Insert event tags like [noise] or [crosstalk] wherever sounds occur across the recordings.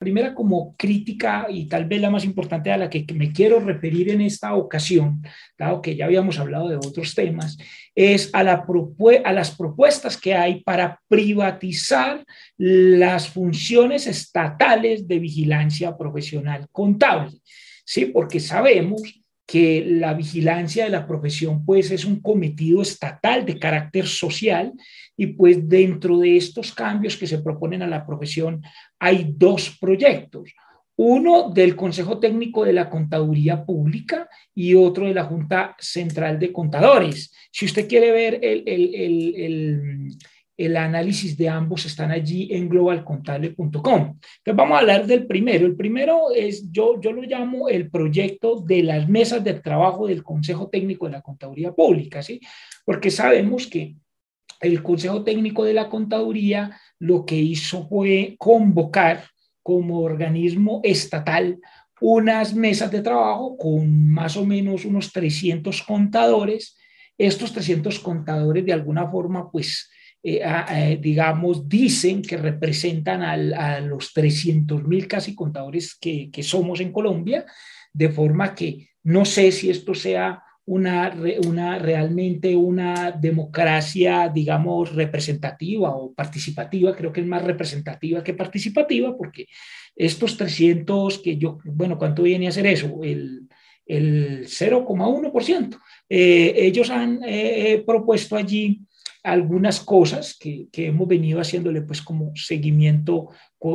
primera como crítica y tal vez la más importante a la que me quiero referir en esta ocasión, dado que ya habíamos hablado de otros temas, es a, la a las propuestas que hay para privatizar las funciones estatales de vigilancia profesional contable. Sí, porque sabemos que la vigilancia de la profesión pues es un cometido estatal de carácter social y pues dentro de estos cambios que se proponen a la profesión hay dos proyectos. Uno del Consejo Técnico de la Contaduría Pública y otro de la Junta Central de Contadores. Si usted quiere ver el, el, el, el análisis de ambos están allí en globalcontable.com. Entonces vamos a hablar del primero. El primero es, yo, yo lo llamo el proyecto de las mesas de trabajo del Consejo Técnico de la Contaduría Pública, ¿sí? Porque sabemos que el Consejo Técnico de la Contaduría lo que hizo fue convocar como organismo estatal unas mesas de trabajo con más o menos unos 300 contadores. Estos 300 contadores de alguna forma pues eh, digamos, dicen que representan a los 300 mil casi contadores que, que, somos en Colombia, de forma que no sé si esto sea una, una realmente una democracia, digamos, representativa o participativa, creo que es más representativa que participativa, porque estos 300 que yo, bueno, ¿cuánto viene a ser eso? El, el 0,1%. Eh, ellos han eh, eh, propuesto allí algunas cosas que, hemos venido haciéndole pues como seguimiento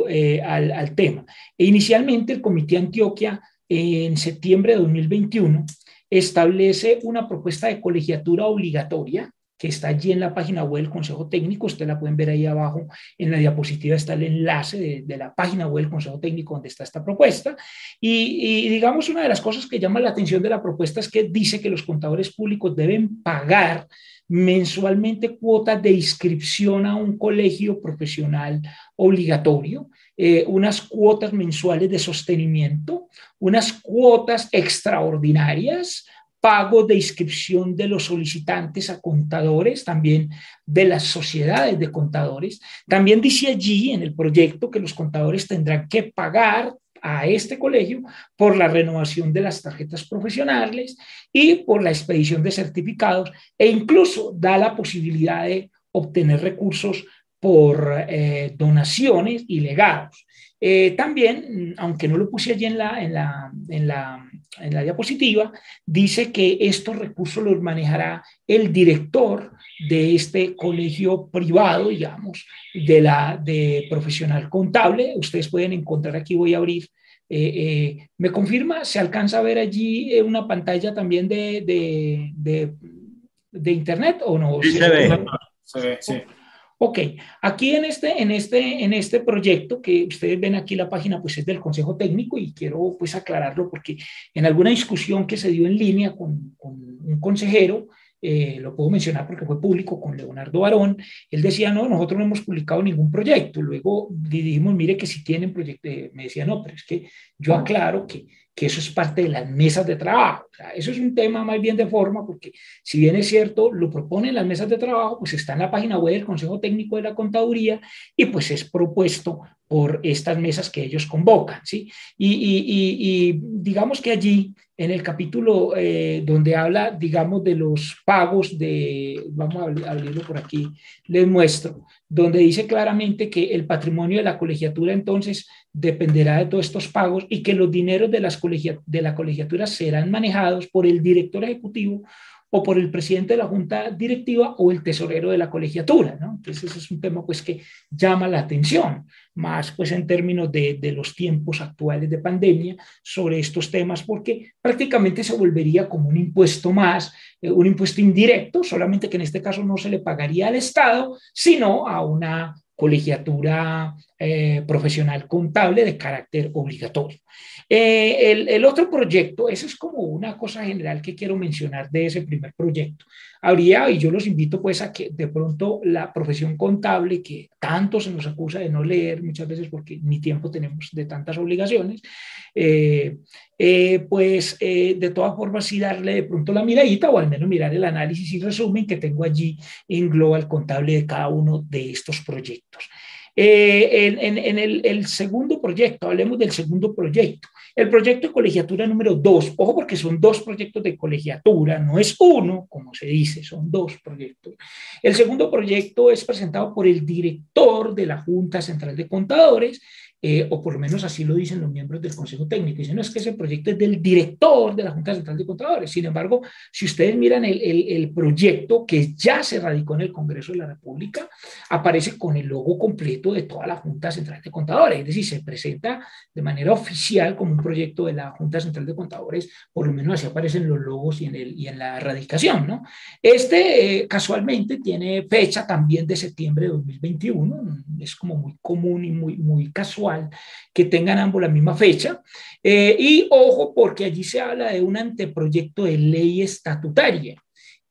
eh, al, tema. E inicialmente el Comité Antioquia en septiembre de 2021 establece una propuesta de colegiatura obligatoria que está allí en la página web del Consejo Técnico. Ustedes la pueden ver ahí abajo en la diapositiva, está el enlace de, la página web del Consejo Técnico donde está esta propuesta. Y, y, digamos, una de las cosas que llama la atención de la propuesta es que dice que los contadores públicos deben pagar mensualmente cuotas de inscripción a un colegio profesional obligatorio, eh, unas cuotas mensuales de sostenimiento, unas cuotas extraordinarias, pagos de inscripción de los solicitantes a contadores, también de las sociedades de contadores. También dice allí en el proyecto que los contadores tendrán que pagar a este colegio por la renovación de las tarjetas profesionales y por la expedición de certificados e incluso da la posibilidad de obtener recursos por eh, donaciones y legados. Eh, también, aunque no lo puse allí en, la, en, la, en la diapositiva, dice que estos recursos los manejará el director de este colegio privado, digamos, de la de profesional contable. Ustedes pueden encontrar aquí, voy a abrir. Eh, eh, ¿Me confirma? ¿Se alcanza a ver allí una pantalla también de, de, de, de internet o no? Sí, se ve. Se ve, sí. Ok, aquí en este, en, este, en este proyecto que ustedes ven aquí la página, pues es del Consejo Técnico y quiero pues aclararlo porque en alguna discusión que se dio en línea con, con un consejero, eh, lo puedo mencionar porque fue público con Leonardo Barón, él decía, no, nosotros no hemos publicado ningún proyecto. Luego dijimos, mire que si tienen proyecto, eh, me decía, no, pero es que yo aclaro que que eso es parte de las mesas de trabajo. eso es un tema más bien de forma, porque si bien es cierto, lo proponen las mesas de trabajo, pues está en la página web del Consejo Técnico de la Contaduría y pues es propuesto por estas mesas que ellos convocan. ¿sí? Y, digamos que allí, en el capítulo eh, donde habla, digamos, de los pagos de, vamos a abrirlo por aquí, les muestro, donde dice claramente que el patrimonio de la colegiatura entonces dependerá de todos estos pagos y que los dineros de, las de la colegiatura serán manejados por el director ejecutivo o por el presidente de la junta directiva o el tesorero de la colegiatura, ¿no? Entonces ese es un tema pues que llama la atención, más pues en términos de, de los tiempos actuales de pandemia sobre estos temas, porque prácticamente se volvería como un impuesto más, eh, un impuesto indirecto, solamente que en este caso no se le pagaría al Estado, sino a una colegiatura eh, profesional contable de carácter obligatorio. Eh, el, otro proyecto, eso es como una cosa general que quiero mencionar de ese primer proyecto. Habría, y yo los invito pues a que de pronto la profesión contable, que tanto se nos acusa de no leer muchas veces porque ni tiempo tenemos de tantas obligaciones, eh, pues de todas formas sí darle de pronto la miradita o al menos mirar el análisis y resumen que tengo allí en Global Contable de cada uno de estos proyectos. Eh, en, el, segundo proyecto, hablemos del segundo proyecto, el proyecto de colegiatura número dos, ojo porque son dos proyectos de colegiatura, no es uno, como se dice, son dos proyectos. El segundo proyecto es presentado por el director de la Junta Central de Contadores, eh, o por lo menos así lo dicen los miembros del Consejo Técnico. Dicen, no es que ese proyecto es del director de la Junta Central de Contadores. Sin embargo, si ustedes miran el, el, proyecto que ya se radicó en el Congreso de la República, aparece con el logo completo de toda la Junta Central de Contadores. Es decir, se presenta de manera oficial como un proyecto de la Junta Central de Contadores, por lo menos así aparecen los logos y en, el, y en la radicación. ¿no? Este eh, casualmente tiene fecha también de septiembre de 2021, es como muy común y muy, muy casual que tengan ambos la misma fecha. Eh, y ojo, porque allí se habla de un anteproyecto de ley estatutaria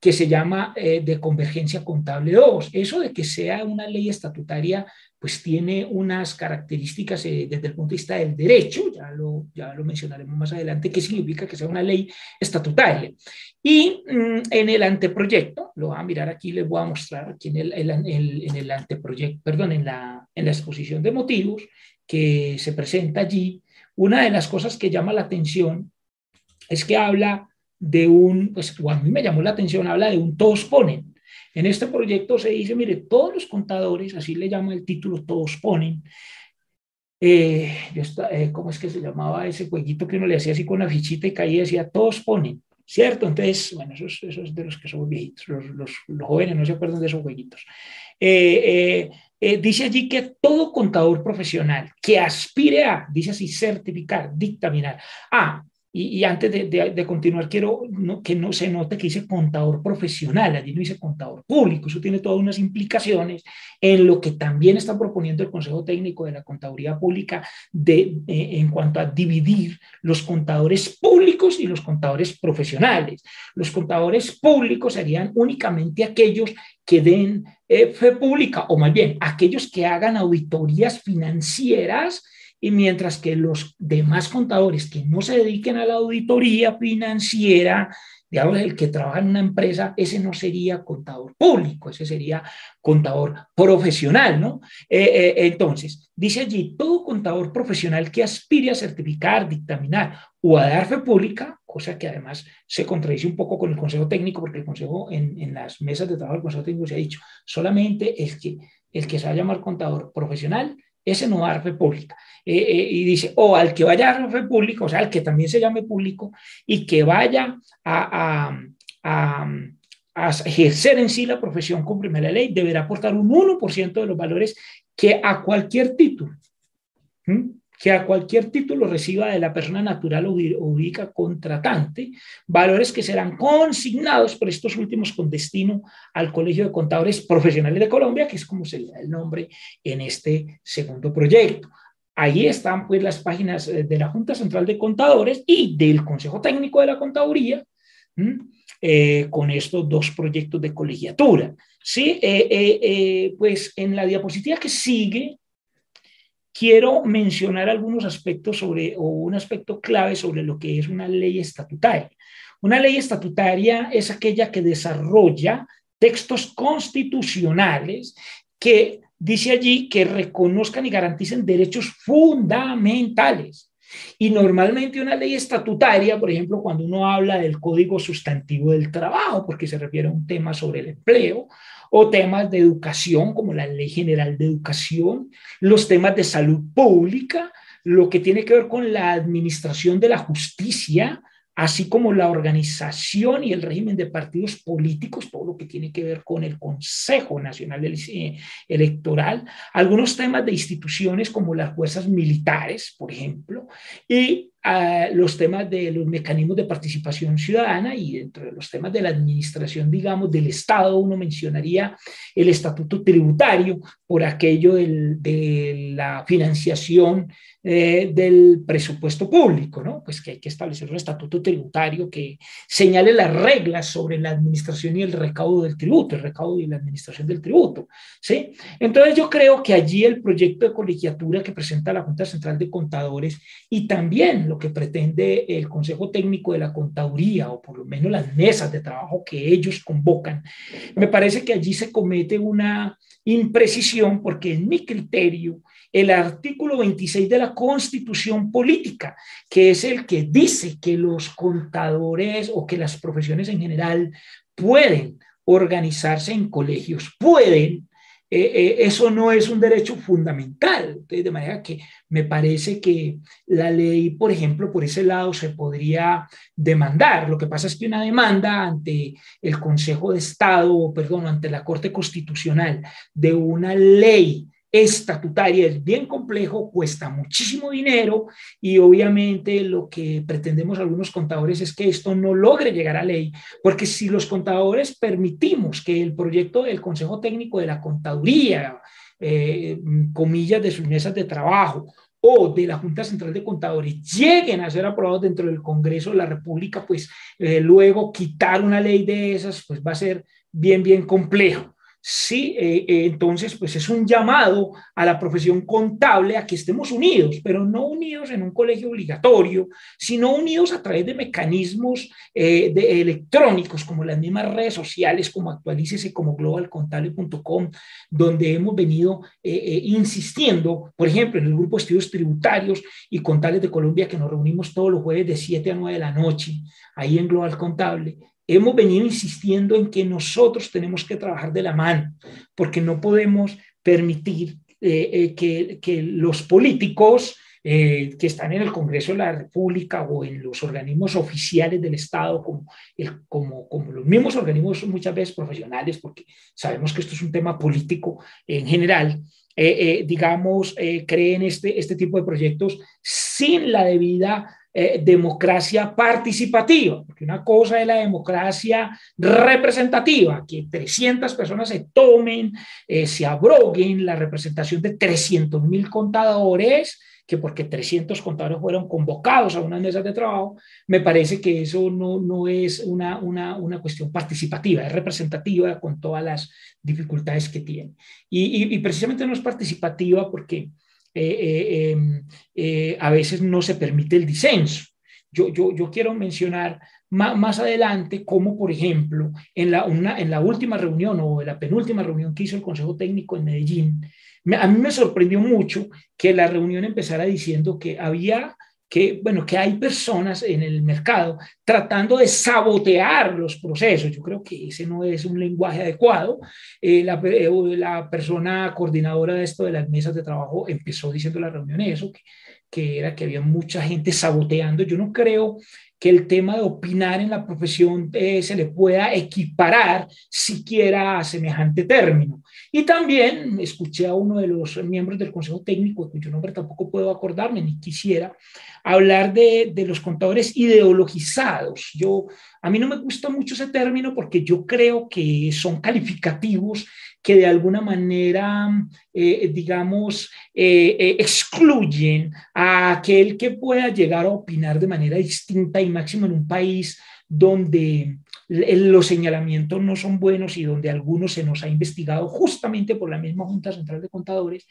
que se llama eh, de convergencia contable 2. Eso de que sea una ley estatutaria, pues tiene unas características eh, desde el punto de vista del derecho, ya lo, ya lo mencionaremos más adelante, qué significa que sea una ley estatutaria. Y mm, en el anteproyecto, lo voy a mirar aquí, les voy a mostrar aquí en el, en el anteproyecto, perdón, en la, en la exposición de motivos, que se presenta allí, una de las cosas que llama la atención es que habla de un, pues a mí me llamó la atención, habla de un todos ponen. En este proyecto se dice, mire, todos los contadores, así le llama el título, todos ponen. Eh, eh, ¿Cómo es que se llamaba ese jueguito que uno le hacía así con la fichita y caía y decía, todos ponen? ¿Cierto? Entonces, bueno, eso es, de los que somos viejitos, los, los, jóvenes no se acuerdan de esos jueguitos. Eh, eh, dice allí que todo contador profesional que aspire a, dice así, certificar, dictaminar. Ah, y, antes de, continuar, quiero que no se note que dice contador profesional, allí no dice contador público, eso tiene todas unas implicaciones en lo que también está proponiendo el Consejo Técnico de la Contaduría Pública de, eh, en cuanto a dividir los contadores públicos y los contadores profesionales. Los contadores públicos serían únicamente aquellos que den eh, fe pública, o más bien aquellos que hagan auditorías financieras y mientras que los demás contadores que no se dediquen a la auditoría financiera, digamos, el que trabaja en una empresa, ese no sería contador público, ese sería contador profesional, ¿no? Eh, eh, entonces, dice allí, todo contador profesional que aspire a certificar, dictaminar o a dar fe pública, cosa que además se contradice un poco con el Consejo Técnico, porque el Consejo, en, las mesas de trabajo del Consejo Técnico se ha dicho, solamente es que el que se va a llamar contador profesional ese no va a pública. Eh, eh, y dice, o al que vaya a fe pública, o sea, al que también se llame público y que vaya a, a, a, ejercer en sí la profesión conforme la ley, deberá aportar un 1% de los valores que a cualquier título que a cualquier título reciba de la persona natural o jurídica contratante, valores que serán consignados por estos últimos con destino al Colegio de Contadores Profesionales de Colombia, que es como se le da el nombre en este segundo proyecto. Ahí están pues las páginas eh, de la Junta Central de Contadores y del Consejo Técnico de la Contaduría, eh, con estos dos proyectos de colegiatura. Sí, eh, pues en la diapositiva que sigue quiero mencionar algunos aspectos sobre, o un aspecto clave sobre lo que es una ley estatutaria. Una ley estatutaria es aquella que desarrolla textos constitucionales que dice allí que reconozcan y garanticen derechos fundamentales. Y normalmente una ley estatutaria, por ejemplo, cuando uno habla del código sustantivo del trabajo, porque se refiere a un tema sobre el empleo, o temas de educación, como la Ley General de Educación, los temas de salud pública, lo que tiene que ver con la administración de la justicia, así como la organización y el régimen de partidos políticos, todo lo que tiene que ver con el Consejo Nacional eh, Electoral, algunos temas de instituciones como las fuerzas militares, por ejemplo, y los temas de los mecanismos de participación ciudadana y dentro de los temas de la administración, digamos, del Estado, uno mencionaría el estatuto tributario por aquello de la financiación eh, del presupuesto público, ¿no? Pues que hay que establecer un estatuto tributario que señale las reglas sobre la administración y el recaudo del tributo, el recaudo y la administración del tributo, ¿sí? Entonces yo creo que allí el proyecto de colegiatura que presenta la Junta Central de Contadores y también lo que pretende el Consejo Técnico de la Contaduría, o por lo menos las mesas de trabajo que ellos convocan, me parece que allí se comete una imprecisión porque en mi criterio el artículo 26 de la Constitución Política, que es el que dice que los contadores o que las profesiones en general pueden organizarse en colegios, pueden, eh, eh, eso no es un derecho fundamental. de manera que me parece que la ley, por ejemplo, por ese lado se podría demandar. Lo que pasa es que una demanda ante el Consejo de Estado, perdón, ante la Corte Constitucional de una ley estatutaria es bien complejo, cuesta muchísimo dinero y obviamente lo que pretendemos algunos contadores es que esto no logre llegar a ley, porque si los contadores permitimos que el proyecto del Consejo Técnico de la Contaduría, eh, comillas de sus mesas de trabajo, o de la Junta Central de Contadores lleguen a ser aprobados dentro del Congreso de la República, pues eh, luego quitar una ley de esas, pues va a ser bien, bien complejo. Sí, eh, eh, entonces, pues es un llamado a la profesión contable a que estemos unidos, pero no unidos en un colegio obligatorio, sino unidos a través de mecanismos eh, de, electrónicos como las mismas redes sociales, como Actualícese, como globalcontable.com, donde hemos venido insistiendo, por ejemplo, en el grupo de estudios tributarios y contables de Colombia, que nos reunimos todos los jueves de 7 a 9 de la noche, ahí en Global Contable hemos venido insistiendo en que nosotros tenemos que trabajar de la mano, porque no podemos permitir eh, eh, que, que, los políticos eh, que están en el Congreso de la República o en los organismos oficiales del Estado, como, el, como, como los mismos organismos muchas veces profesionales, porque sabemos que esto es un tema político en general, digamos, creen este, este tipo de proyectos sin la debida eh, democracia participativa, porque una cosa es la democracia representativa, que 300 personas se tomen, eh, se abroguen la representación de 300 mil contadores, que porque 300 contadores fueron convocados a una mesa de trabajo, me parece que eso no, no es una, una, una, cuestión participativa, es representativa con todas las dificultades que tiene. Y precisamente no es participativa porque eh, eh, em, eh, a veces no se permite el disenso. Yo, yo, yo quiero mencionar más, más, adelante cómo, por ejemplo, en la, una, en la última reunión o en la penúltima reunión que hizo el Consejo Técnico en Medellín, a mí me sorprendió mucho que la reunión empezara diciendo que había que, bueno, que hay personas en el mercado tratando de sabotear los procesos. Yo creo que ese no es un lenguaje adecuado. Eh, la, eh, la, persona coordinadora de esto de las mesas de trabajo empezó diciendo en la reunión eso, que, que era que había mucha gente saboteando. Yo no creo que el tema de opinar en la profesión eh, se le pueda equiparar siquiera a semejante término. Y también escuché a uno de los miembros del Consejo Técnico, cuyo nombre tampoco puedo acordarme ni quisiera, hablar de, de los contadores ideologizados. Yo, a mí no me gusta mucho ese término porque yo creo que son calificativos que de alguna manera, eh, digamos, eh, eh, excluyen a aquel que pueda llegar a opinar de manera distinta y máximo en un país donde los señalamientos no son buenos y donde algunos se nos ha investigado justamente por la misma Junta Central de Contadores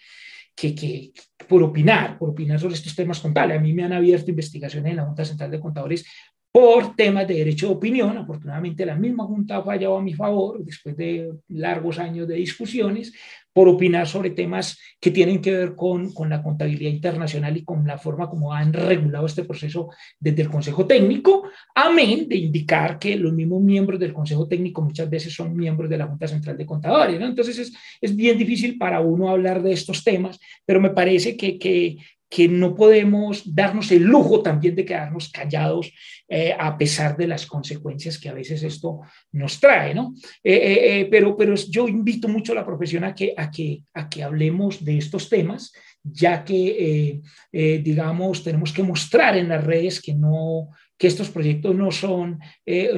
que, que, por opinar, por opinar sobre estos temas contables. A mí me han abierto investigaciones en la Junta Central de Contadores por temas de derecho de opinión. Afortunadamente la misma Junta ha fallado a mi favor después de largos años de discusiones por opinar sobre temas que tienen que ver con, con, la contabilidad internacional y con la forma como han regulado este proceso desde el Consejo Técnico, amén de indicar que los mismos miembros del Consejo Técnico muchas veces son miembros de la Junta Central de Contadores. ¿no? Entonces es, es, bien difícil para uno hablar de estos temas, pero me parece que, que, que no podemos darnos el lujo también de quedarnos callados eh, a pesar de las consecuencias que a veces esto nos trae, ¿no? Eh, eh, pero, pero yo invito mucho a la profesión a que, a que, a que hablemos de estos temas, ya que, digamos, tenemos que mostrar en las redes que no que estos proyectos no son,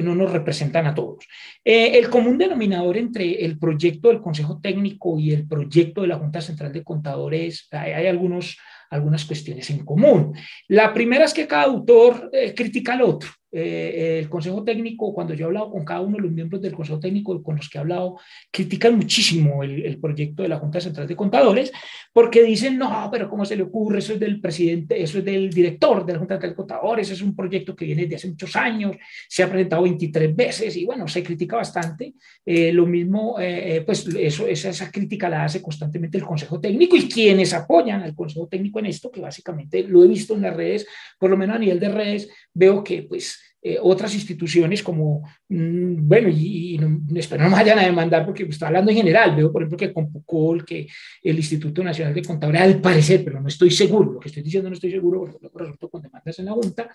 no nos representan a todos. el común denominador entre el proyecto del Consejo Técnico y el proyecto de la Junta Central de Contadores, hay, hay algunos algunas cuestiones en común. La primera es que cada autor eh, critica al otro. Eh, el Consejo Técnico, cuando yo he hablado con cada uno de los miembros del Consejo Técnico con los que he hablado, critican muchísimo el, proyecto de la Junta Central de Contadores, porque dicen, no, pero ¿cómo se le ocurre? Eso es del presidente, eso es del director de la Junta Central de Contadores, es un proyecto que viene de hace muchos años, se ha presentado 23 veces y bueno, se critica bastante. Eh, lo mismo, eh, pues eso, esa, esa crítica la hace constantemente el Consejo Técnico y quienes apoyan al Consejo Técnico en esto, que básicamente lo he visto en las redes, por lo menos a nivel de redes, veo que pues eh, otras instituciones como, mm, bueno, y, espero no me vayan a demandar porque estoy hablando en general, veo por ejemplo que Compucol, que el Instituto Nacional de Contabilidad, al parecer, pero no estoy seguro, lo que estoy diciendo no estoy seguro porque lo resultó con demandas en la Junta,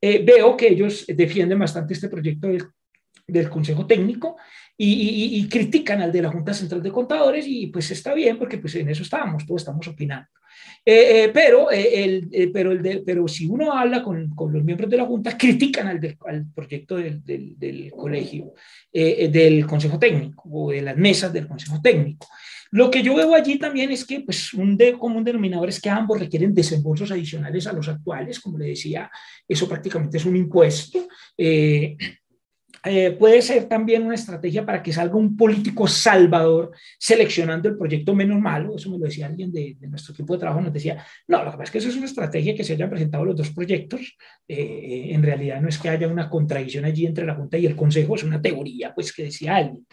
eh, veo que ellos defienden bastante este proyecto del, del Consejo Técnico y, y, critican al de la Junta Central de Contadores y pues está bien porque pues en eso estábamos, todos estamos opinando. Eh, eh, pero, eh, el, pero, el de, pero si uno habla con, con, los miembros de la Junta, critican al, al proyecto del, del, del colegio, del Consejo Técnico o de las mesas del Consejo Técnico. Lo que yo veo allí también es que pues, un de, común denominador es que ambos requieren desembolsos adicionales a los actuales, como le decía, eso prácticamente es un impuesto. Eh, puede ser también una estrategia para que salga un político salvador seleccionando el proyecto menos malo. Eso me lo decía alguien de, nuestro equipo de trabajo, nos decía, no, lo que pasa es que eso es una estrategia que se hayan presentado los dos proyectos. Eh, en realidad no es que haya una contradicción allí entre la Junta y el Consejo, es una teoría pues que decía alguien.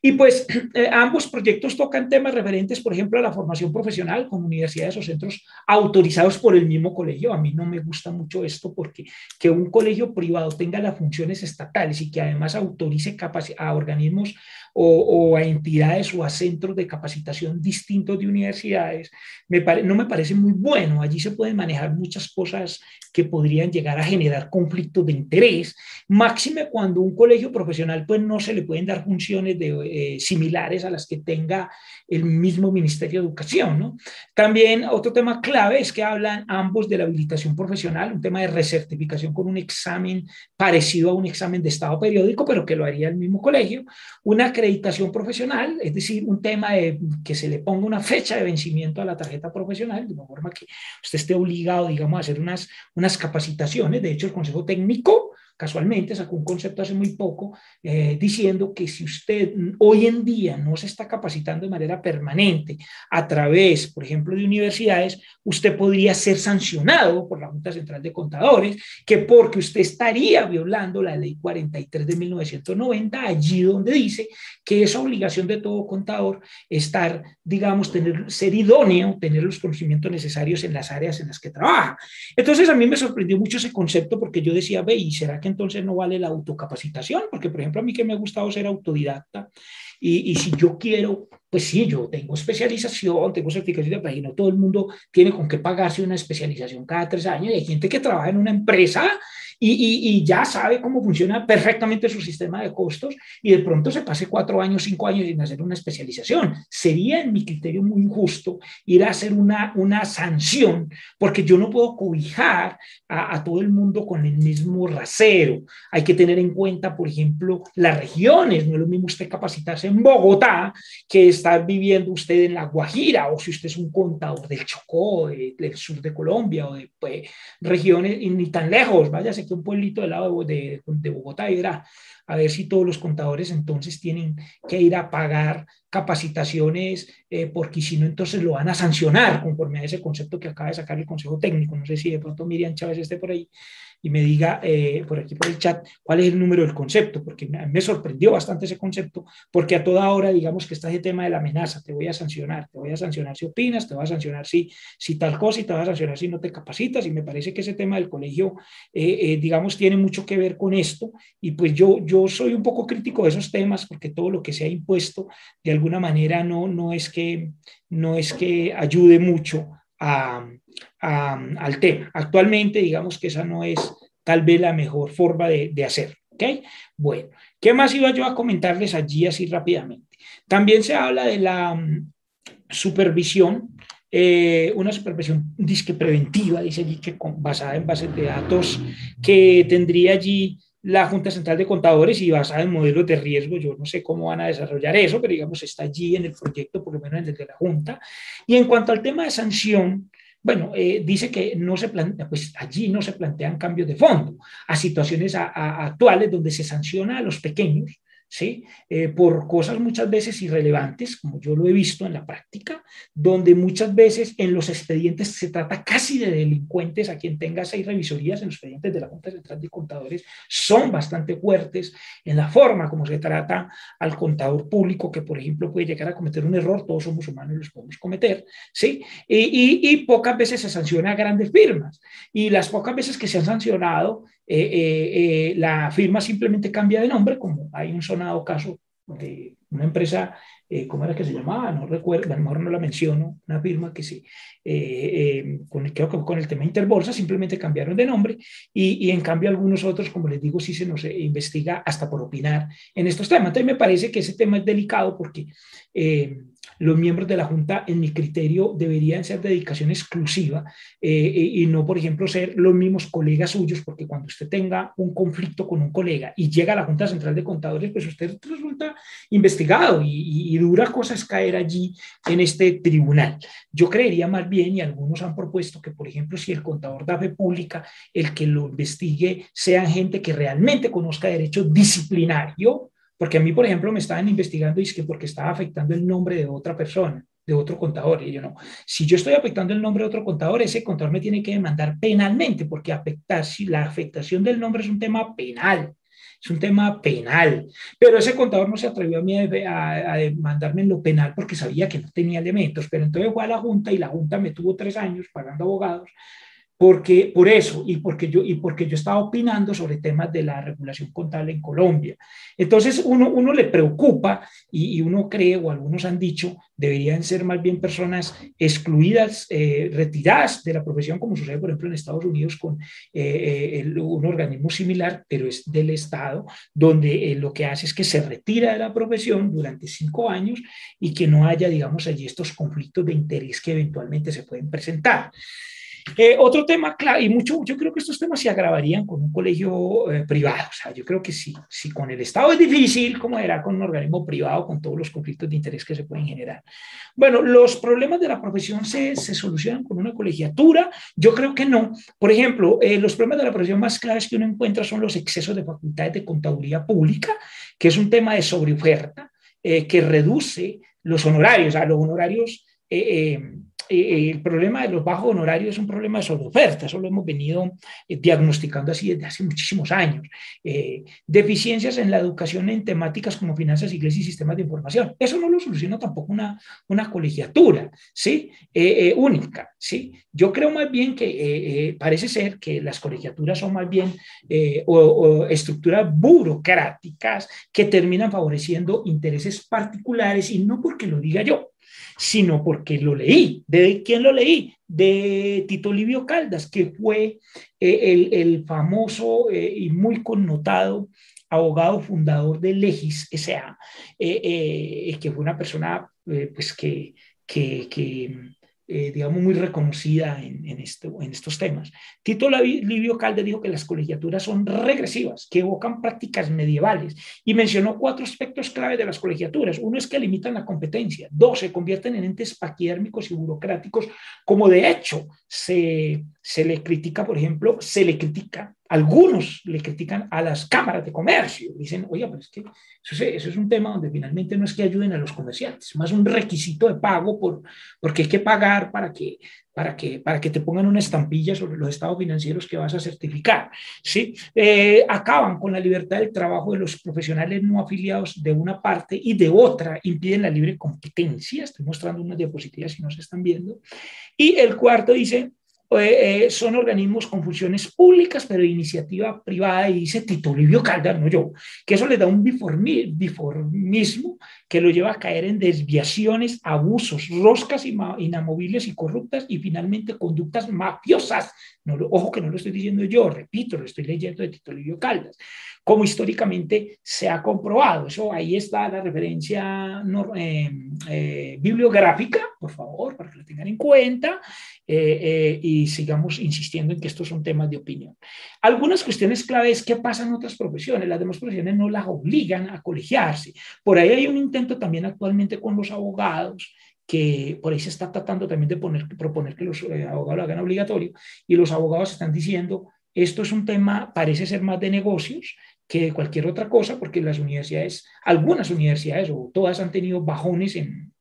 Y pues [clears throat] eh, ambos proyectos tocan temas referentes, por ejemplo, a la formación profesional con universidades o centros autorizados por el mismo colegio. A mí no me gusta mucho esto porque que un colegio privado tenga las funciones estatales y que además autorice a organismos o, a entidades o a centros de capacitación distintos de universidades, me no me parece muy bueno. Allí se pueden manejar muchas cosas que podrían llegar a generar conflictos de interés, máxime cuando un colegio profesional pues no se le pueden dar funciones de, eh, similares a las que tenga el mismo Ministerio de Educación. ¿no? También otro tema clave es que hablan ambos de la habilitación profesional, un tema de recertificación con un examen parecido a un examen de estado periódico, pero que lo haría el mismo colegio, una profesional, es decir, un tema de que se le ponga una fecha de vencimiento a la tarjeta profesional, de una forma que usted esté obligado, digamos, a hacer unas, unas capacitaciones. De hecho, el Consejo Técnico casualmente sacó un concepto hace muy poco eh, diciendo que si usted hoy en día no se está capacitando de manera permanente a través, por ejemplo, de universidades, usted podría ser sancionado por la Junta Central de Contadores, que porque usted estaría violando la ley 43 de 1990, allí donde dice que es obligación de todo contador estar, digamos, tener, ser idóneo, tener los conocimientos necesarios en las áreas en las que trabaja. Entonces a mí me sorprendió mucho ese concepto porque yo decía, ve, ¿y será que entonces no vale la autocapacitación, porque por ejemplo a mí que me ha gustado ser autodidacta y, y si yo quiero, pues sí, yo tengo especialización, tengo certificación de no todo el mundo tiene con qué pagarse una especialización cada tres años y hay gente que trabaja en una empresa y, y, ya sabe cómo funciona perfectamente su sistema de costos y de pronto se pase cuatro años, cinco años sin hacer una especialización. Sería, en mi criterio, muy injusto ir a hacer una, una sanción porque yo no puedo cobijar a, a todo el mundo con el mismo rasero. Hay que tener en cuenta, por ejemplo, las regiones. No es lo mismo usted capacitarse en Bogotá que estar viviendo usted en La Guajira o si usted es un contador del Chocó, del sur de Colombia o de pues, regiones ni tan lejos. Váyase un pueblito del lado de, de Bogotá y verá, a ver si todos los contadores entonces tienen que ir a pagar capacitaciones, eh, porque si no, entonces lo van a sancionar conforme a ese concepto que acaba de sacar el Consejo Técnico. No sé si de pronto Miriam Chávez esté por ahí y me diga eh, por aquí por el chat cuál es el número del concepto, porque me, me, sorprendió bastante ese concepto, porque a toda hora digamos que está ese tema de la amenaza, te voy a sancionar, te voy a sancionar si opinas, te voy a sancionar si, si tal cosa y te voy a sancionar si no te capacitas, y me parece que ese tema del colegio, eh, eh, digamos, tiene mucho que ver con esto, y pues yo, yo soy un poco crítico de esos temas, porque todo lo que se ha impuesto de alguna manera no, no, es, que, no es que ayude mucho a, al tema. Actualmente, digamos que esa no es tal vez la mejor forma de, de hacer. ¿ok? Bueno, ¿qué más iba yo a comentarles allí así rápidamente? También se habla de la supervisión, eh, una supervisión disque preventiva, dice allí que basada en bases de datos que tendría allí la Junta Central de Contadores y basada en modelos de riesgo. Yo no sé cómo van a desarrollar eso, pero digamos está allí en el proyecto, por lo menos en la Junta. Y en cuanto al tema de sanción, Bueno, eh, dice que no se plantea, pues allí no se plantean cambios de fondo a situaciones actuales donde se sanciona a los pequeños ¿sí? Eh, por cosas muchas veces irrelevantes, como yo lo he visto en la práctica, donde muchas veces en los expedientes se trata casi de delincuentes, a quien tenga seis revisorías en los expedientes de la Junta Central de Contadores, son bastante fuertes en la forma como se trata al contador público, que por ejemplo puede llegar a cometer un error, todos somos humanos y los podemos cometer, ¿sí? Y, y pocas veces se sanciona a grandes firmas, y las pocas veces que se han sancionado, eh, eh, eh, la firma simplemente cambia de nombre, como hay un sonado caso de una empresa, ¿cómo era que se llamaba? No recuerdo, a lo mejor no la menciono, una firma que sí, con, creo que con el tema Interbolsa simplemente cambiaron de nombre y, y, en cambio algunos otros, como les digo, sí se nos investiga hasta por opinar en estos temas. Entonces me parece que ese tema es delicado porque los miembros de la Junta, en mi criterio, deberían ser de dedicación exclusiva eh, y no, por ejemplo, ser los mismos colegas suyos, porque cuando usted tenga un conflicto con un colega y llega a la Junta Central de Contadores, pues usted resulta investigado y, dura cosas caer allí en este tribunal. Yo creería más bien, y algunos han propuesto que, por ejemplo, si el contador da fe pública, el que lo investigue sean gente que realmente conozca derecho disciplinario, porque a mí, por ejemplo, me estaban investigando y es que porque estaba afectando el nombre de otra persona, de otro contador. Y yo no, si yo estoy afectando el nombre de otro contador, ese contador me tiene que demandar penalmente, porque afectar, si la afectación del nombre es un tema penal. Es un tema penal, pero ese contador no se atrevió a, mí a, a, demandarme en lo penal porque sabía que no tenía elementos, pero entonces fue a la Junta y la Junta me tuvo tres años pagando abogados porque, por eso y porque, yo, y porque yo estaba opinando sobre temas de la regulación contable en Colombia. Entonces uno, uno le preocupa y, uno cree, o algunos han dicho, deberían ser más bien personas excluidas, eh, retiradas de la profesión, como sucede, por ejemplo, en Estados Unidos con eh, eh, un organismo similar, pero es del Estado, donde lo que hace es que se retira de la profesión durante cinco años y que no haya, digamos, allí estos conflictos de interés que eventualmente se pueden presentar. Eh, otro tema, claro, y mucho, yo creo que estos temas se agravarían con un colegio eh, privado. O sea, yo creo que sí, si con el Estado es difícil, ¿cómo era con un organismo privado, con todos los conflictos de interés que se pueden generar? Bueno, los problemas de la profesión se, se solucionan con una colegiatura. Yo creo que no. Por ejemplo, eh, los problemas de la profesión más claves que uno encuentra son los excesos de facultades de contaduría pública, que es un tema de sobreoferta, que reduce los honorarios, a los honorarios. Eh, el problema de los bajos honorarios es un problema de sobreoferta, eso lo hemos venido eh, diagnosticando así desde hace muchísimos años. Eh, deficiencias en la educación en temáticas como finanzas, iglesias y sistemas de información. Eso no lo soluciona tampoco una, una colegiatura, ¿sí? única, ¿sí? Yo creo más bien que parece ser que las colegiaturas son más bien o estructuras burocráticas que terminan favoreciendo intereses particulares y no porque lo diga yo, sino porque lo leí. ¿De quién lo leí? De Tito Livio Caldas, que fue eh, el, famoso eh, y muy connotado abogado fundador de Legis S.A., eh, que fue una persona pues que, que eh, digamos, muy reconocida en, en, en estos temas. Tito Livio Calde dijo que las colegiaturas son regresivas, que evocan prácticas medievales y mencionó cuatro aspectos clave de las colegiaturas. Uno es que limitan la competencia. Dos, se convierten en entes paquidérmicos y burocráticos, como de hecho se, se le critica, por ejemplo, se le critica algunos le critican a las cámaras de comercio. Dicen, oye, pero es que eso es, eso es, un tema donde finalmente no es que ayuden a los comerciantes, más un requisito de pago por, porque hay que pagar para que, para, que, para que te pongan una estampilla sobre los estados financieros que vas a certificar. ¿sí? Eh, acaban con la libertad del trabajo de los profesionales no afiliados de una parte y de otra impiden la libre competencia. Estoy mostrando unas diapositivas si no se están viendo. Y el cuarto dice, eh, son organismos con funciones públicas, pero de iniciativa privada, y dice Tito Livio Caldas, no yo, que eso le da un biformismo que lo lleva a caer en desviaciones, abusos, roscas inamovibles y corruptas, y finalmente conductas mafiosas. No, ojo que no lo estoy diciendo yo, repito, lo estoy leyendo de Tito Livio Caldas, como históricamente se ha comprobado. Eso ahí está la referencia eh, bibliográfica, por favor, para que lo tengan en cuenta. Y y sigamos insistiendo en que estos son temas de opinión. Algunas cuestiones claves, ¿qué pasa en otras profesiones? Las demás profesiones no las obligan a colegiarse. Por ahí hay un intento también actualmente con los abogados que por ahí se está tratando también de poner, proponer que los eh, abogados lo hagan obligatorio, y los abogados están diciendo, esto es un tema, parece ser más de negocios que de cualquier otra cosa, porque las universidades, algunas universidades o todas han tenido bajones en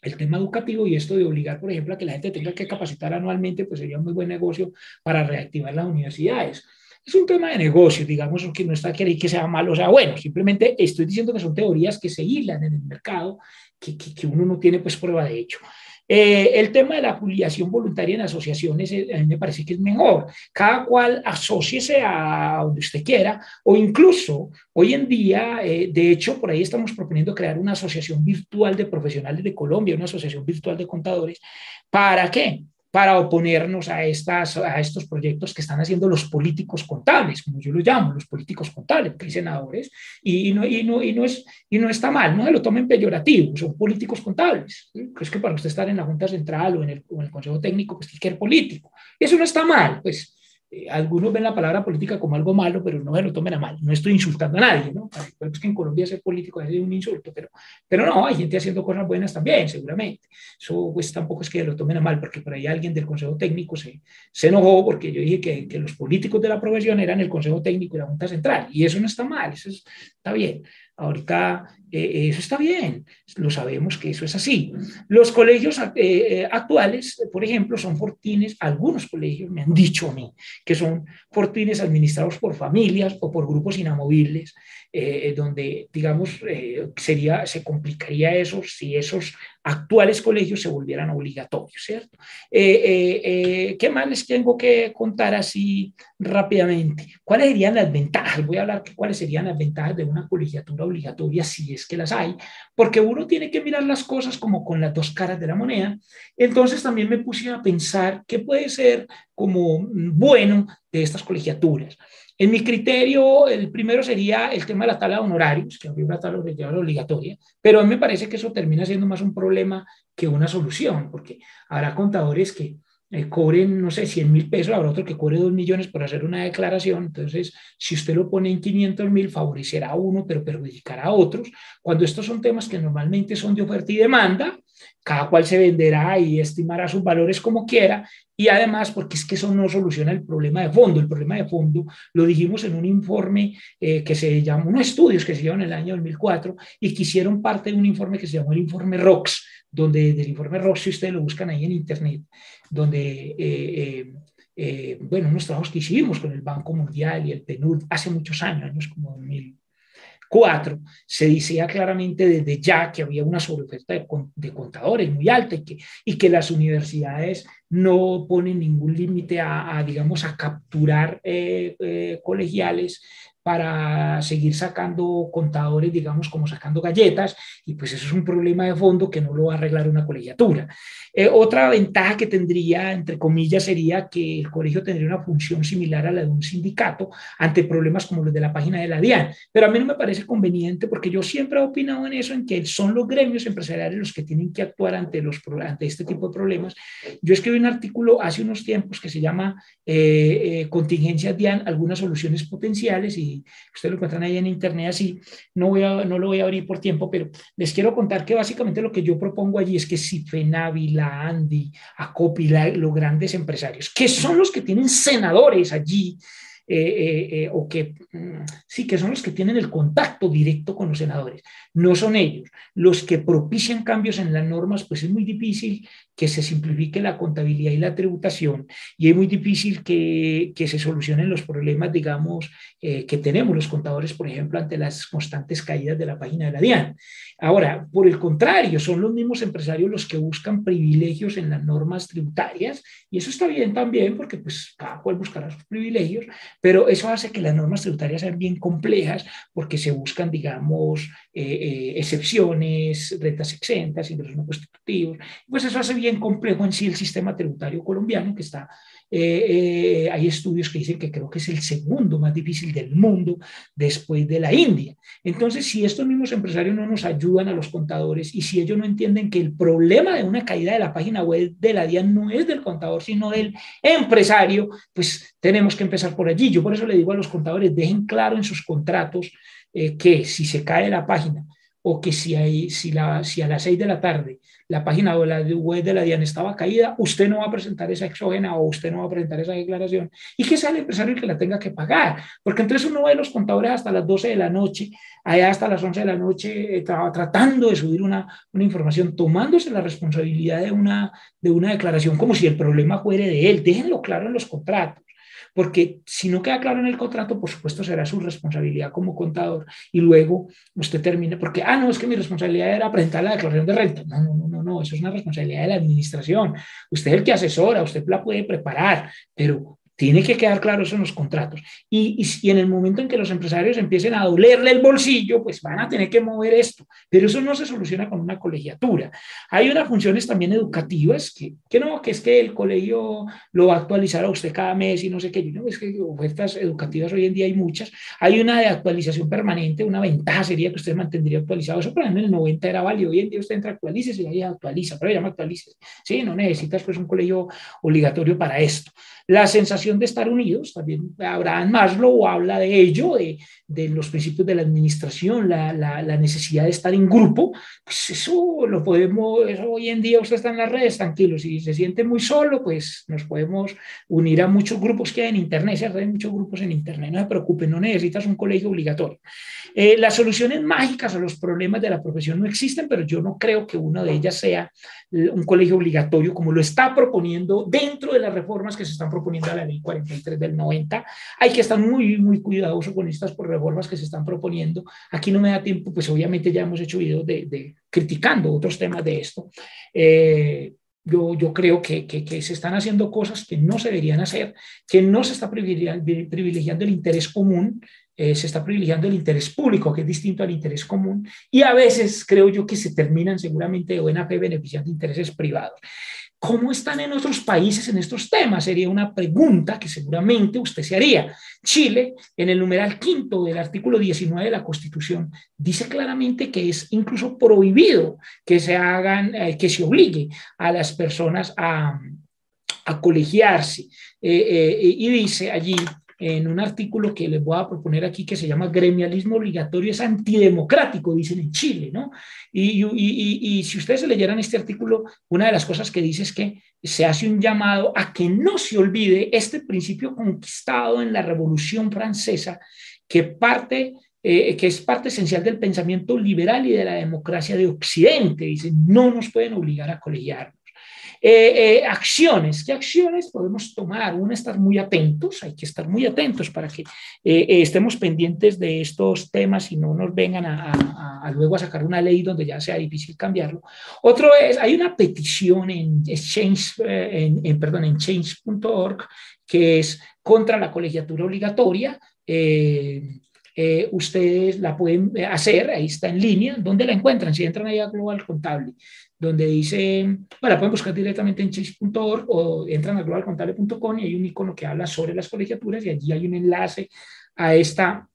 el tema educativo y esto de obligar, por ejemplo, a que la gente tenga que capacitar anualmente, pues sería un muy buen negocio para reactivar las universidades. Es un tema de negocio, digamos, que no está queriendo que sea malo o sea bueno, simplemente estoy diciendo que son teorías que se hilan en el mercado que, que, uno no tiene pues prueba de hecho. Eh, el tema de la afiliación voluntaria en asociaciones eh, a mí me parece que es mejor. Cada cual asóciese a donde usted quiera o incluso hoy en día, eh, de hecho, por ahí estamos proponiendo crear una asociación virtual de profesionales de Colombia, una asociación virtual de contadores. ¿Para qué? Para oponernos a, estas, a estos proyectos que están haciendo los políticos contables, como yo los llamo, los políticos contables, porque hay senadores, y, no, y, no, y, no es, y no está mal, no se lo tomen peyorativo, son políticos contables. Es que para usted estar en la Junta Central o en el, en el Consejo Técnico, pues que ser político. Eso no está mal, pues eh, algunos ven la palabra política como algo malo, pero no se lo tomen a mal. No estoy insultando a nadie, ¿no? Es que en Colombia ser político es un insulto, pero, pero no, hay gente haciendo cosas buenas también, seguramente. Eso pues tampoco es que lo tomen a mal, porque por ahí alguien del Consejo Técnico se, se enojó porque yo dije que, que los políticos de la profesión eran el Consejo Técnico y la Junta Central, y eso no está mal, eso está bien. Ahorita eh, eso está bien, lo sabemos que eso es así. Los colegios eh, eh, actuales, por ejemplo, son fortines, algunos colegios me han dicho a mí que son fortines administrados por familias o por grupos inamovibles, donde, digamos, sería, se complicaría eso si esos actuales colegios se volvieran obligatorios, ¿cierto? ¿Qué más les tengo que contar así rápidamente? ¿Cuáles serían las ventajas? Voy a hablar de cuáles serían las ventajas de una colegiatura obligatoria si que las hay, porque uno tiene que mirar las cosas como con las dos caras de la moneda. Entonces también me puse a pensar qué puede ser como bueno de estas colegiaturas. En mi criterio, el primero sería el tema de la tabla de honorarios, que habría una tabla obligatoria, pero a mí me parece que eso termina siendo más un problema que una solución, porque habrá contadores que eh, cobren, no sé, 100 mil pesos, habrá otro que cobre 2 millones por hacer una declaración. Entonces, si usted lo pone en 500 mil, favorecerá a uno, pero perjudicará a otros. Cuando estos son temas que normalmente son de oferta y demanda, cada cual se venderá y estimará sus valores como quiera. Y además, porque es que eso no soluciona el problema de fondo. El problema de fondo lo dijimos en un informe eh, que se llamó, unos estudios que se hicieron en el año 2004 y que hicieron parte de un informe que se llamó el informe ROX, donde del informe ROX, si ustedes lo buscan ahí en Internet, donde, eh, eh, eh, bueno, unos trabajos que hicimos con el Banco Mundial y el PNUD hace muchos años, años como 2004, se decía claramente desde ya que había una sobreoferta de, de contadores muy alta y que, y que las universidades no ponen ningún límite a, digamos, a capturar colegiales para seguir sacando contadores, digamos, como sacando galletas, y pues eso es un problema de fondo que no lo va a arreglar una colegiatura. Eh, otra ventaja que tendría, entre comillas, sería que el colegio tendría una función similar a la de un sindicato ante problemas como los de la página de la DIAN, pero a mí no me parece conveniente porque yo siempre he opinado en eso, en que son los gremios empresariales los que tienen que actuar ante, los, ante este tipo de problemas. Yo escribí un artículo hace unos tiempos que se llama eh, eh, Contingencias DIAN, algunas soluciones potenciales, y ustedes lo encuentran ahí en internet así, no, voy a, no lo voy a abrir por tiempo, pero les quiero contar que básicamente lo que yo propongo allí es que si FENAVI, la ANDI, ACOPI, los grandes empresarios, que son los que tienen senadores allí, eh, eh, eh, o que mm, sí, que son los que tienen el contacto directo con los senadores. No son ellos. Los que propician cambios en las normas, pues es muy difícil que se simplifique la contabilidad y la tributación y es muy difícil que, que se solucionen los problemas, digamos, que tenemos los contadores, por ejemplo, ante las constantes caídas de la página de la DIAN. Ahora, por el contrario, son los mismos empresarios los que buscan privilegios en las normas tributarias y eso está bien también porque pues cada cual buscará sus privilegios, pero eso hace que las normas tributarias sean bien complejas porque se buscan, digamos, eh, eh, excepciones, rentas exentas, ingresos no constitutivos. Pues eso hace bien complejo en sí el sistema tributario colombiano que está eh, eh, hay estudios que dicen que creo que es el segundo más difícil del mundo después de la India. Entonces, si estos mismos empresarios no nos ayudan a los contadores y si ellos no entienden que el problema de una caída de la página web de la DIAN no es del contador, sino del empresario, pues tenemos que empezar por allí. Yo por eso le digo a los contadores, dejen claro en sus contratos eh, que si se cae la página o que si, hay, si, la, si a las 6 de la tarde la página web de la DIAN estaba caída, usted no va a presentar esa exógena o usted no va a presentar esa declaración. Y que sea el empresario el que la tenga que pagar, porque entonces uno ve los contadores hasta las 12 de la noche, allá hasta las 11 de la noche, eh, tratando de subir una, una, información, tomándose la responsabilidad de una, de una declaración como si el problema fuera de él. Déjenlo claro en los contratos porque si no queda claro en el contrato, por supuesto será su responsabilidad como contador y luego usted termina, porque, ah, no, es que mi responsabilidad era presentar la declaración de renta. No, no, no, no, no, eso es una responsabilidad de la administración. Usted es el que asesora, usted la puede preparar, pero tiene que quedar claro eso en los contratos. Y, y, en el momento en que los empresarios empiecen a dolerle el bolsillo, pues van a tener que mover esto. Pero eso no se soluciona con una colegiatura. Hay unas funciones también educativas que, que no, que es que el colegio lo va a actualizar a usted cada mes y no sé qué. No, es que ofertas educativas hoy en día hay muchas. Hay una de actualización permanente, una ventaja sería que usted mantendría actualizado. Eso, por ejemplo, en el 90 era válido. Hoy en día usted entra, actualice y ahí actualiza, pero ya me actualice. Sí, no necesitas pues un colegio obligatorio para esto. La sensación de estar unidos, también Abraham Maslow habla de ello, de, de los principios de la administración, la, la, la, necesidad de estar en grupo, pues eso lo podemos, eso hoy en día usted está en las redes, tranquilo, si se siente muy solo, pues nos podemos unir a muchos grupos que hay en Internet, hay muchos grupos en Internet, no se preocupe, no necesitas un colegio obligatorio. Eh, las soluciones mágicas a los problemas de la profesión no existen, pero yo no creo que una de ellas sea un colegio obligatorio como lo está proponiendo dentro de las reformas que se están proponiendo a la ley 43 del 90. Hay que estar muy, muy cuidadoso con estas reformas que se están proponiendo. Aquí no me da tiempo, pues obviamente ya hemos hecho videos de, criticando otros temas de esto. Eh, yo, yo, creo que, que, que, se están haciendo cosas que no se deberían hacer, que no se está privilegiando el interés común, eh, se está privilegiando el interés público, que es distinto al interés común, y a veces creo yo que se terminan seguramente de buena fe beneficiando intereses privados. ¿Cómo están en otros países en estos temas? Sería una pregunta que seguramente usted se haría. Chile, en el numeral quinto del artículo 19 de la Constitución, dice claramente que es incluso prohibido que se hagan, eh, que se obligue a las personas a, colegiarse. Eh, y dice allí en un artículo que les voy a proponer aquí que se llama Gremialismo Obligatorio es antidemocrático, dicen en Chile, ¿no? Y, y, y, si ustedes leyeran este artículo, una de las cosas que dice es que se hace un llamado a que no se olvide este principio conquistado en la Revolución Francesa, que parte... Eh, que es parte esencial del pensamiento liberal y de la democracia de Occidente. Dicen, no nos pueden obligar a colegiar eh, eh, acciones, ¿qué acciones podemos tomar? Uno, estar muy atentos, hay que estar muy atentos para que eh, estemos pendientes de estos temas y no nos vengan a, luego a sacar una ley donde ya sea difícil cambiarlo. Otro es, hay una petición en Exchange, en, perdón, en change.org que es contra la colegiatura obligatoria. Ustedes la pueden hacer, ahí está en línea, ¿dónde la encuentran? Si entran ahí a Global Contable, donde dice, bueno, la pueden buscar directamente en chase.org o entran a globalcontable.com y hay un icono que habla sobre las colegiaturas y allí hay un enlace a esta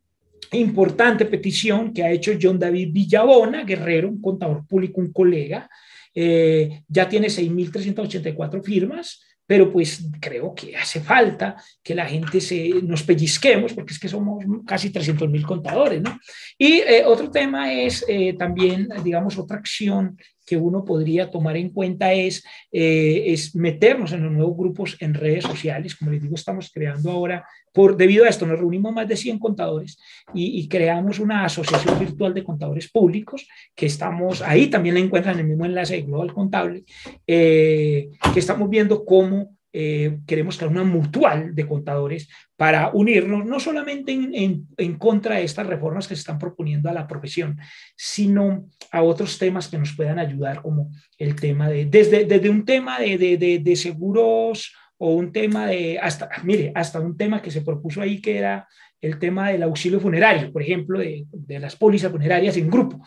importante petición que ha hecho John David Villabona, guerrero, un contador público, un colega. Eh, ya tiene 6.384 firmas pero pues creo que hace falta que la gente se, nos pellizquemos, porque es que somos casi 300 mil contadores, ¿no? Y eh, otro tema es eh, también, digamos, otra acción que uno podría tomar en cuenta es, eh, es meternos en los nuevos grupos en redes sociales. Como les digo, estamos creando ahora, por, debido a esto, nos reunimos más de 100 contadores y, creamos una asociación virtual de contadores públicos que estamos, ahí también la encuentran en el mismo enlace de Global Contable, eh, que estamos viendo cómo eh, queremos crear una mutual de contadores para unirnos no solamente en, en, contra de estas reformas que se están proponiendo a la profesión, sino a otros temas que nos puedan ayudar, como el tema de, desde, desde un tema de, de, de seguros o un tema de, hasta, mire, hasta un tema que se propuso ahí que era el tema del auxilio funerario, por ejemplo, de, de las pólizas funerarias en grupo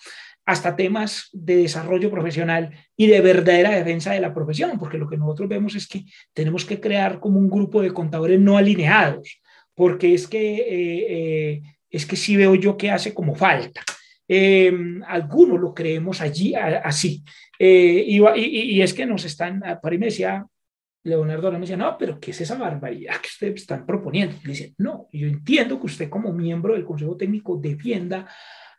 hasta temas de desarrollo profesional y de verdadera defensa de la profesión, porque lo que nosotros vemos es que tenemos que crear como un grupo de contadores no alineados, porque es que, eh, eh, es que sí veo yo que hace como falta. Eh, algunos lo creemos allí así. Y, y, es que nos están, para mí me decía Leonardo me decía, no, pero ¿qué es esa barbaridad que ustedes están proponiendo? Y dice, no, yo entiendo que usted como miembro del Consejo Técnico defienda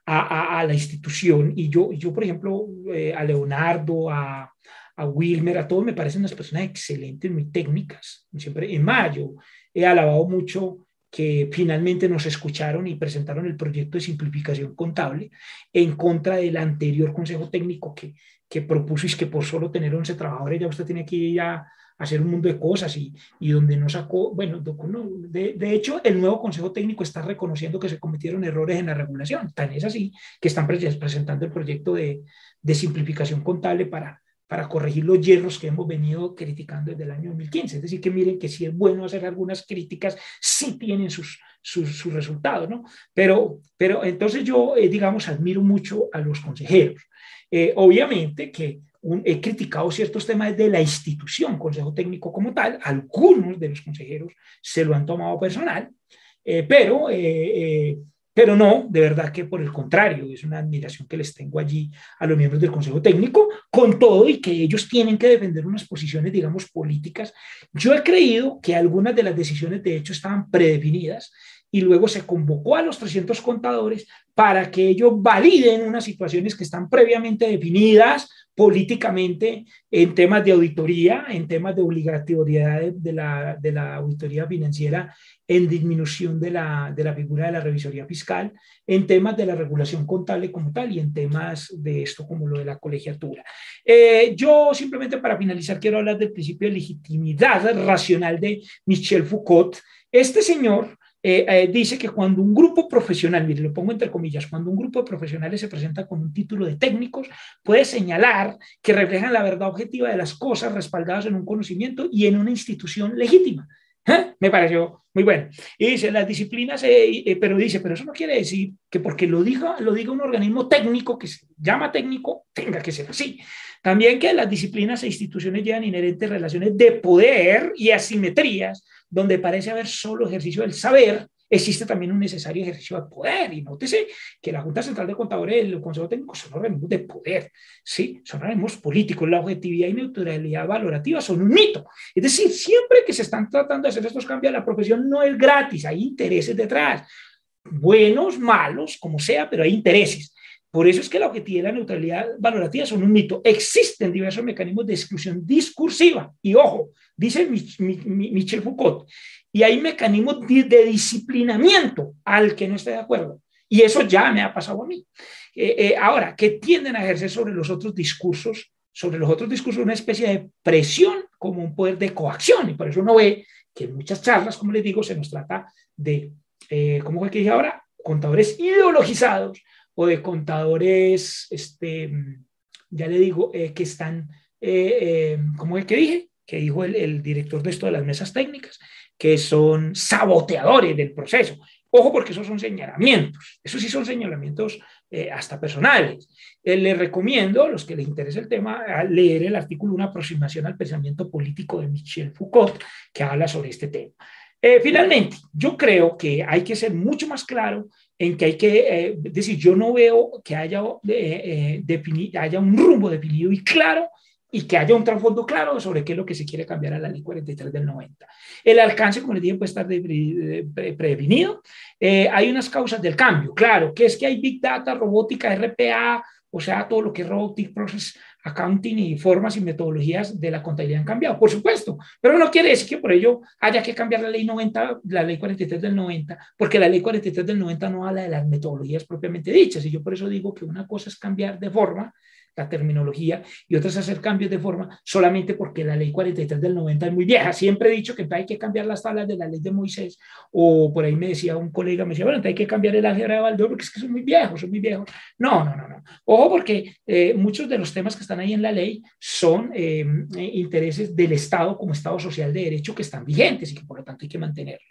a, la institución. Y yo, yo por ejemplo, eh, a Leonardo, a, a Wilmer, a todos me parecen unas personas excelentes, muy técnicas. Siempre, en mayo he alabado mucho que finalmente nos escucharon y presentaron el proyecto de simplificación contable en contra del anterior consejo técnico que, que propuso y es que por solo tener 11 trabajadores ya usted tiene que ir a, hacer un mundo de cosas y, y donde no sacó, bueno, de, de, hecho el nuevo Consejo Técnico está reconociendo que se cometieron errores en la regulación, tan es así que están presentando el proyecto de, de simplificación contable para, para corregir los hierros que hemos venido criticando desde el año 2015. Es decir, que miren que si es bueno hacer algunas críticas, sí tienen sus, sus, resultados, ¿no? Pero, pero entonces yo, eh, digamos, admiro mucho a los consejeros. Eh, obviamente que he criticado ciertos temas de la institución, Consejo Técnico como tal, algunos de los consejeros se lo han tomado personal, eh, pero, eh, eh, pero no, de verdad que por el contrario, es una admiración que les tengo allí a los miembros del Consejo Técnico, con todo y que ellos tienen que defender unas posiciones, digamos, políticas. Yo he creído que algunas de las decisiones de hecho estaban predefinidas y luego se convocó a los 300 contadores para que ellos validen unas situaciones que están previamente definidas políticamente en temas de auditoría, en temas de obligatoriedad de, la, de la, auditoría financiera, en disminución de la, de la, figura de la revisoría fiscal, en temas de la regulación contable como tal y en temas de esto como lo de la colegiatura. Eh, yo simplemente para finalizar quiero hablar del principio de legitimidad racional de Michel Foucault. Este señor eh, eh, dice que cuando un grupo profesional, mire, lo pongo entre comillas, cuando un grupo de profesionales se presenta con un título de técnicos, puede señalar que reflejan la verdad objetiva de las cosas respaldadas en un conocimiento y en una institución legítima. ¿Eh? Me pareció muy bueno. Y dice, las disciplinas, pero dice, pero eso no quiere decir que porque lo diga, lo diga un organismo técnico que se llama técnico, tenga que ser así. También que las disciplinas e instituciones llevan inherentes relaciones de poder y asimetrías donde parece haber solo ejercicio del saber, existe también un necesario ejercicio del poder. Y nótese que la Junta Central de Contadores y el Consejo Técnico son organismos de poder, ¿sí? son organismos políticos. La objetividad y neutralidad valorativa son un mito. Es decir, siempre que se están tratando de hacer estos cambios, la profesión no es gratis, hay intereses detrás. Buenos, malos, como sea, pero hay intereses. Por eso es que la objetividad y la neutralidad valorativa son un mito. Existen diversos mecanismos de exclusión discursiva. Y ojo, dice Michel Foucault, y hay mecanismos de disciplinamiento al que no esté de acuerdo. Y eso ya me ha pasado a mí. Eh, eh, ahora, que tienden a ejercer sobre los otros discursos, sobre los otros discursos una especie de presión como un poder de coacción. Y por eso uno ve que en muchas charlas, como les digo, se nos trata de, eh, ¿cómo fue que dije ahora? Contadores ideologizados o de contadores, este, ya le digo, eh, que están, eh, eh, ¿cómo es que dije? Que dijo el, director de esto de las mesas técnicas, que son saboteadores del proceso. Ojo porque esos son señalamientos, esos sí son señalamientos hasta personales. les recomiendo, a los que les interese el tema, a leer el artículo Una aproximación al pensamiento político de Michel Foucault, que habla sobre este tema. Finalmente, yo creo que hay que ser mucho más claro en que hay que eh, decir, yo no veo que haya, eh, eh haya un rumbo definido y claro y que haya un trasfondo claro sobre qué es lo que se quiere cambiar a la ley 43 del 90. El alcance, como les dije, puede estar predefinido. Eh, hay unas causas del cambio, claro, que es que hay Big Data, robótica, RPA, o sea, todo lo que es Robotic Process Accounting y formas y metodologías de la contabilidad han cambiado, por supuesto, pero no quiere decir que por ello haya que cambiar la ley 90, la ley 43 del 90, porque la ley 43 del 90 no habla de las metodologías propiamente dichas, y yo por eso digo que una cosa es cambiar de forma la terminología y otras hacer cambios de forma solamente porque la ley 43 del 90 es muy vieja. Siempre he dicho que hay que cambiar las tablas de la ley de Moisés o por ahí me decía un colega, me decía, bueno, hay que cambiar el álgebra de Baldor porque es que son muy viejos, son muy viejos. No, no, no, no. Ojo porque eh, muchos de los temas que están ahí en la ley son eh, intereses del Estado como Estado social de derecho que están vigentes y que por lo tanto hay que mantenerlos.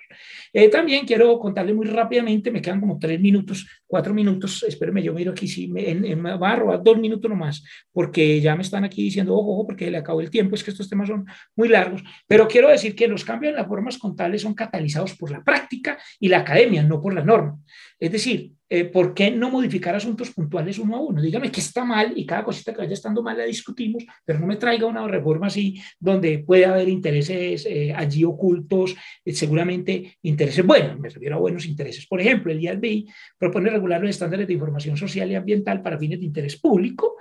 Eh, también quiero contarle muy rápidamente, me quedan como tres minutos, cuatro minutos, espérenme, yo miro aquí, si me, en, me va a robar dos minutos nomás porque ya me están aquí diciendo, ojo, ojo, porque le acabó el tiempo, es que estos temas son muy largos, pero quiero decir que los cambios en las formas contables son catalizados por la práctica y la academia, no por la norma. Es decir, eh, ¿por qué no modificar asuntos puntuales uno a uno? Dígame que está mal y cada cosita que vaya estando mal la discutimos, pero no me traiga una reforma así donde puede haber intereses eh, allí ocultos, eh, seguramente intereses buenos, me refiero a buenos intereses. Por ejemplo, el IABI propone regular los estándares de información social y ambiental para fines de interés público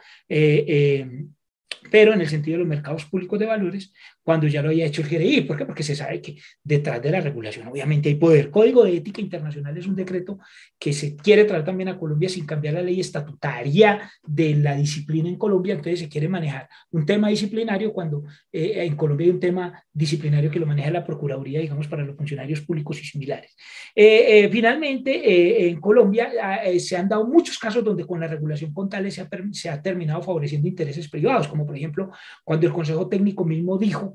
pero en el sentido de los mercados públicos de valores, cuando ya lo haya hecho el GRI. ¿Por qué? Porque se sabe que detrás de la regulación obviamente hay poder. Código de Ética Internacional es un decreto que se quiere traer también a Colombia sin cambiar la ley estatutaria de la disciplina en Colombia, entonces se quiere manejar un tema disciplinario cuando eh, en Colombia hay un tema disciplinario que lo maneja la Procuraduría, digamos, para los funcionarios públicos y similares. Eh, eh, finalmente, en Colombia ah, se han dado muchos casos donde con la regulación contable se ha, se ha terminado favoreciendo intereses privados, como por ejemplo cuando el Consejo Técnico mismo dijo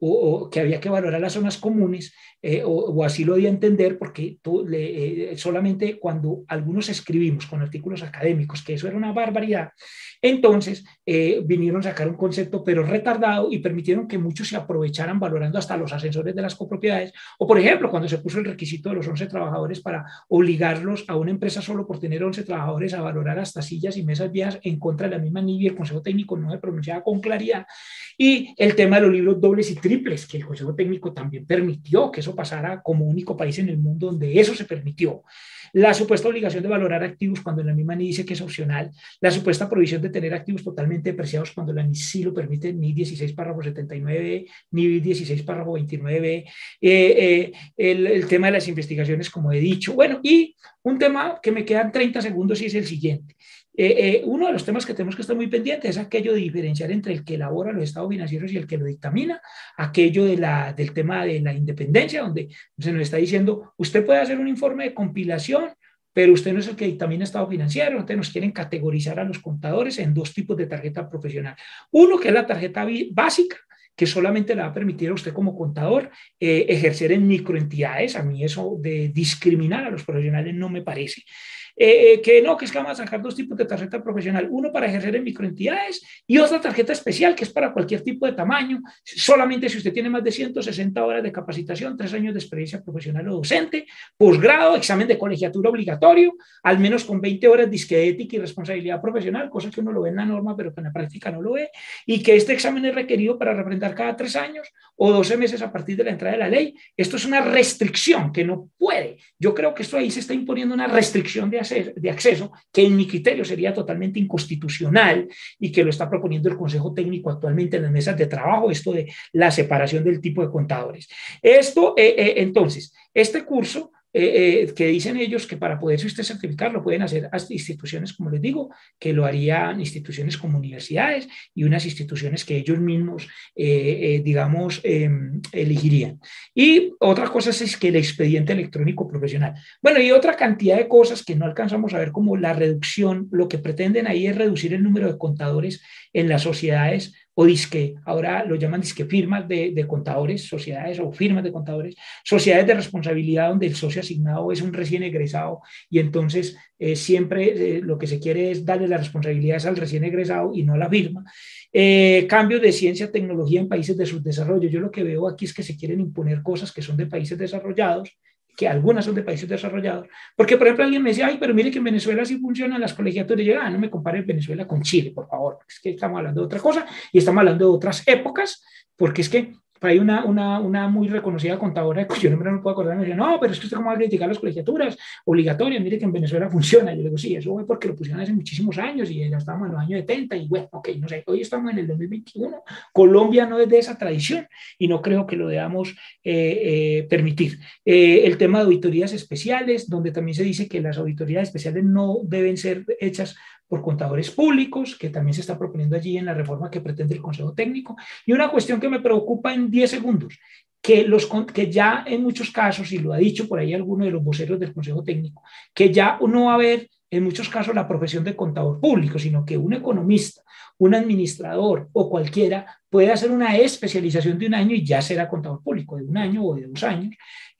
o, que había que valorar las zonas comunes, eh, o, así lo di a entender, porque tú, le, eh, solamente cuando algunos escribimos con artículos académicos que eso era una barbaridad, entonces eh, vinieron a sacar un concepto, pero retardado, y permitieron que muchos se aprovecharan valorando hasta los ascensores de las copropiedades, o por ejemplo, cuando se puso el requisito de los 11 trabajadores para obligarlos a una empresa solo por tener 11 trabajadores a valorar hasta sillas y mesas viejas en contra de la misma NIBI, el Consejo Técnico no se pronunciaba con claridad, y el tema de los libros dobles y que el Consejo Técnico también permitió que eso pasara como único país en el mundo donde eso se permitió. La supuesta obligación de valorar activos cuando la misma NI dice que es opcional. La supuesta prohibición de tener activos totalmente depreciados cuando la NI sí lo permite, ni 16 párrafo 79, ni 16 párrafo 29. Eh, eh, el, el tema de las investigaciones, como he dicho. Bueno, y un tema que me quedan 30 segundos y es el siguiente. Eh, eh, uno de los temas que tenemos que estar muy pendientes es aquello de diferenciar entre el que elabora los estados financieros y el que lo dictamina, aquello de la, del tema de la independencia, donde se nos está diciendo, usted puede hacer un informe de compilación, pero usted no es el que dictamina estado financiero, entonces nos quieren categorizar a los contadores en dos tipos de tarjeta profesional. Uno que es la tarjeta básica, que solamente le va a permitir a usted como contador eh, ejercer en microentidades. A mí eso de discriminar a los profesionales no me parece. Eh, eh, que no, que es que vamos a sacar dos tipos de tarjeta profesional, uno para ejercer en microentidades y otra tarjeta especial que es para cualquier tipo de tamaño, solamente si usted tiene más de 160 horas de capacitación, tres años de experiencia profesional o docente, posgrado, examen de colegiatura obligatorio, al menos con 20 horas de ética y responsabilidad profesional, cosa que uno lo ve en la norma pero que en la práctica no lo ve, y que este examen es requerido para representar cada tres años o 12 meses a partir de la entrada de la ley. Esto es una restricción que no puede. Yo creo que esto ahí se está imponiendo una restricción de de acceso que en mi criterio sería totalmente inconstitucional y que lo está proponiendo el Consejo Técnico actualmente en las mesas de trabajo, esto de la separación del tipo de contadores. Esto, eh, eh, entonces, este curso eh, eh, que dicen ellos que para poderse usted certificar lo pueden hacer hasta instituciones, como les digo, que lo harían instituciones como universidades y unas instituciones que ellos mismos, eh, digamos, em, elegirían. Y otra cosa es que el expediente electrónico profesional. Bueno, y otra cantidad de cosas que no alcanzamos a ver como la reducción, lo que pretenden ahí es reducir el número de contadores en las sociedades o disque, ahora lo llaman disque firmas de, de, contadores, sociedades o firmas de contadores, sociedades de responsabilidad donde el socio asignado es un recién egresado y entonces eh, siempre eh, lo que se quiere es darle las responsabilidades al recién egresado y no a la firma. Eh, cambios de ciencia, tecnología en países de subdesarrollo. Yo lo que veo aquí es que se quieren imponer cosas que son de países desarrollados que algunas son de países desarrollados, porque por ejemplo alguien me decía, ay, pero mire que en Venezuela sí funcionan las colegiaturas, y yo, ah, no me compare Venezuela con Chile, por favor, es que estamos hablando de otra cosa y estamos hablando de otras épocas, porque es que hay una, una, una, muy reconocida contadora, cuyo [laughs] nombre no puedo acordar, me dice, no, pero es que usted cómo va a criticar las colegiaturas obligatorias, mire que en Venezuela funciona. Yo le digo, sí, eso fue porque lo pusieron hace muchísimos años y ya estábamos en los años 70 y bueno, ok, no sé, hoy estamos en el 2021, Colombia no es de esa tradición y no creo que lo debamos eh, eh, permitir. Eh, el tema de auditorías especiales, donde también se dice que las auditorías especiales no deben ser hechas por contadores públicos, que también se está proponiendo allí en la reforma que pretende el Consejo Técnico. Y una cuestión que me preocupa en 10 segundos, que, los, que ya en muchos casos, y lo ha dicho por ahí alguno de los voceros del Consejo Técnico, que ya no va a haber en muchos casos la profesión de contador público, sino que un economista, un administrador o cualquiera puede hacer una especialización de un año y ya será contador público, de un año o de dos años,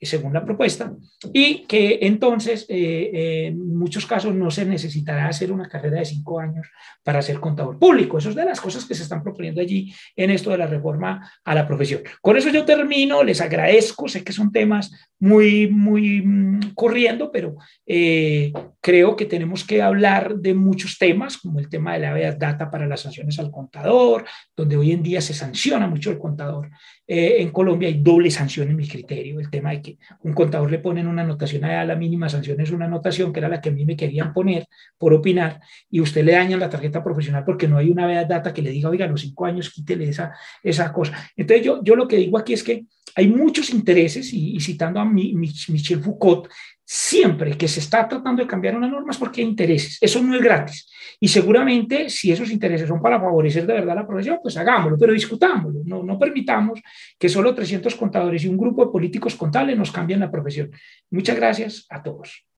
según la propuesta, y que entonces eh, en muchos casos no se necesitará hacer una carrera de cinco años para ser contador público. Eso es de las cosas que se están proponiendo allí en esto de la reforma a la profesión. Con eso yo termino, les agradezco, sé que son temas muy, muy mm, corriendo, pero eh, creo que tenemos que hablar de muchos temas, como el tema de la data para las sanciones al contador, donde hoy en día se sanciona mucho el contador. Eh, en Colombia hay doble sanción en mi criterio, el tema de que un contador le ponen una anotación a la mínima sanción es una anotación que era la que a mí me querían poner por opinar y usted le daña la tarjeta profesional porque no hay una data que le diga, oiga, los cinco años quítele esa, esa cosa. Entonces yo, yo lo que digo aquí es que hay muchos intereses y, citando a Michel Foucault, siempre que se está tratando de cambiar una norma es porque hay intereses. Eso no es gratis. Y seguramente si esos intereses son para favorecer de verdad la profesión, pues hagámoslo, pero discutámoslo. No, no permitamos que solo 300 contadores y un grupo de políticos contables nos cambien la profesión. Muchas gracias a todos.